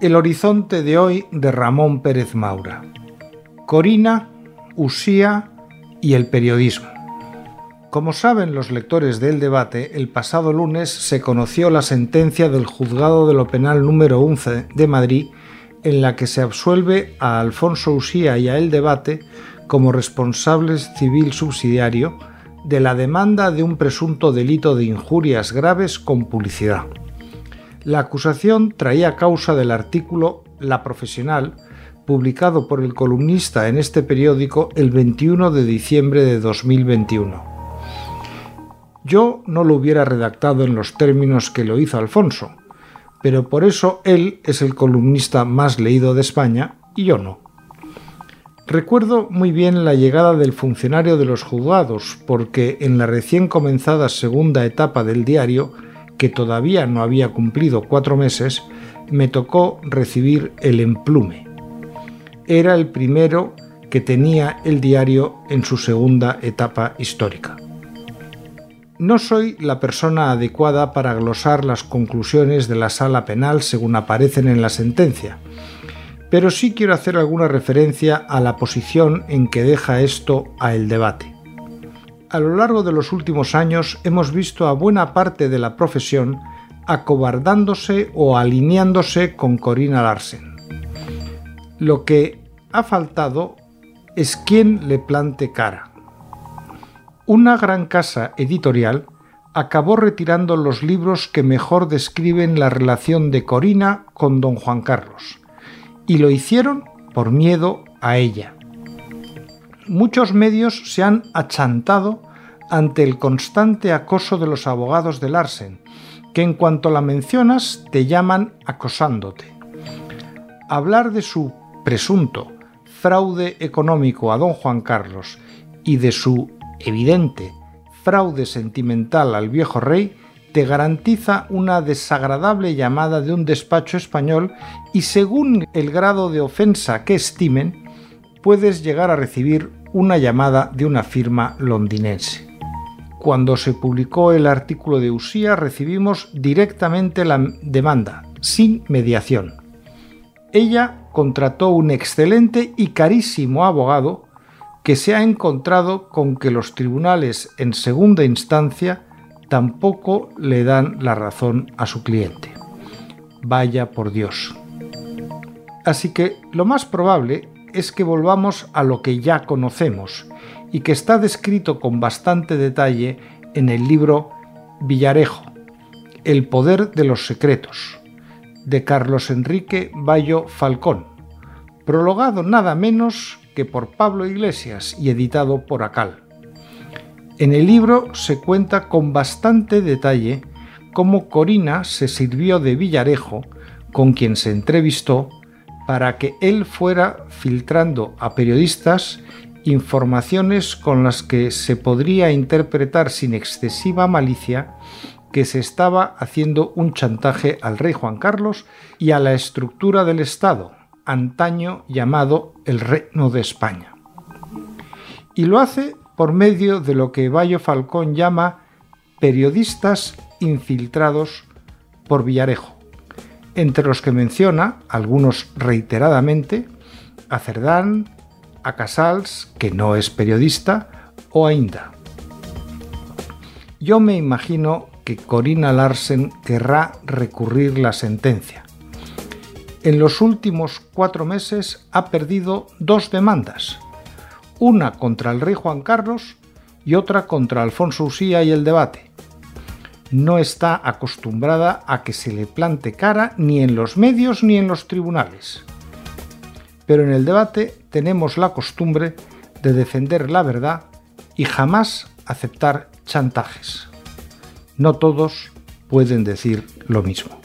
El horizonte de hoy de Ramón Pérez Maura. Corina, Usía y el periodismo. Como saben los lectores del debate, el pasado lunes se conoció la sentencia del Juzgado de lo Penal número 11 de Madrid en la que se absuelve a Alfonso Usía y a El Debate como responsables civil subsidiario de la demanda de un presunto delito de injurias graves con publicidad. La acusación traía causa del artículo La Profesional, publicado por el columnista en este periódico el 21 de diciembre de 2021. Yo no lo hubiera redactado en los términos que lo hizo Alfonso, pero por eso él es el columnista más leído de España y yo no. Recuerdo muy bien la llegada del funcionario de los juzgados, porque en la recién comenzada segunda etapa del diario, que todavía no había cumplido cuatro meses, me tocó recibir el emplume. Era el primero que tenía el diario en su segunda etapa histórica. No soy la persona adecuada para glosar las conclusiones de la sala penal según aparecen en la sentencia, pero sí quiero hacer alguna referencia a la posición en que deja esto a el debate. A lo largo de los últimos años hemos visto a buena parte de la profesión acobardándose o alineándose con Corina Larsen. Lo que ha faltado es quien le plante cara una gran casa editorial acabó retirando los libros que mejor describen la relación de Corina con don Juan Carlos, y lo hicieron por miedo a ella. Muchos medios se han achantado ante el constante acoso de los abogados de Larsen, que en cuanto la mencionas te llaman acosándote. Hablar de su presunto fraude económico a don Juan Carlos y de su evidente fraude sentimental al viejo rey te garantiza una desagradable llamada de un despacho español y según el grado de ofensa que estimen, puedes llegar a recibir una llamada de una firma londinense. Cuando se publicó el artículo de Usía recibimos directamente la demanda, sin mediación. Ella contrató un excelente y carísimo abogado que se ha encontrado con que los tribunales en segunda instancia tampoco le dan la razón a su cliente. Vaya por Dios. Así que lo más probable es que volvamos a lo que ya conocemos y que está descrito con bastante detalle en el libro Villarejo, El poder de los secretos, de Carlos Enrique Bayo Falcón, prologado nada menos que por Pablo Iglesias y editado por Acal. En el libro se cuenta con bastante detalle cómo Corina se sirvió de Villarejo, con quien se entrevistó, para que él fuera filtrando a periodistas informaciones con las que se podría interpretar sin excesiva malicia que se estaba haciendo un chantaje al rey Juan Carlos y a la estructura del Estado, antaño llamado el Reino de España. Y lo hace por medio de lo que Bayo Falcón llama periodistas infiltrados por Villarejo, entre los que menciona, algunos reiteradamente, a Cerdán, a Casals, que no es periodista, o a Inda. Yo me imagino que Corina Larsen querrá recurrir la sentencia, en los últimos cuatro meses ha perdido dos demandas, una contra el rey Juan Carlos y otra contra Alfonso Usía y el debate. No está acostumbrada a que se le plante cara ni en los medios ni en los tribunales. Pero en el debate tenemos la costumbre de defender la verdad y jamás aceptar chantajes. No todos pueden decir lo mismo.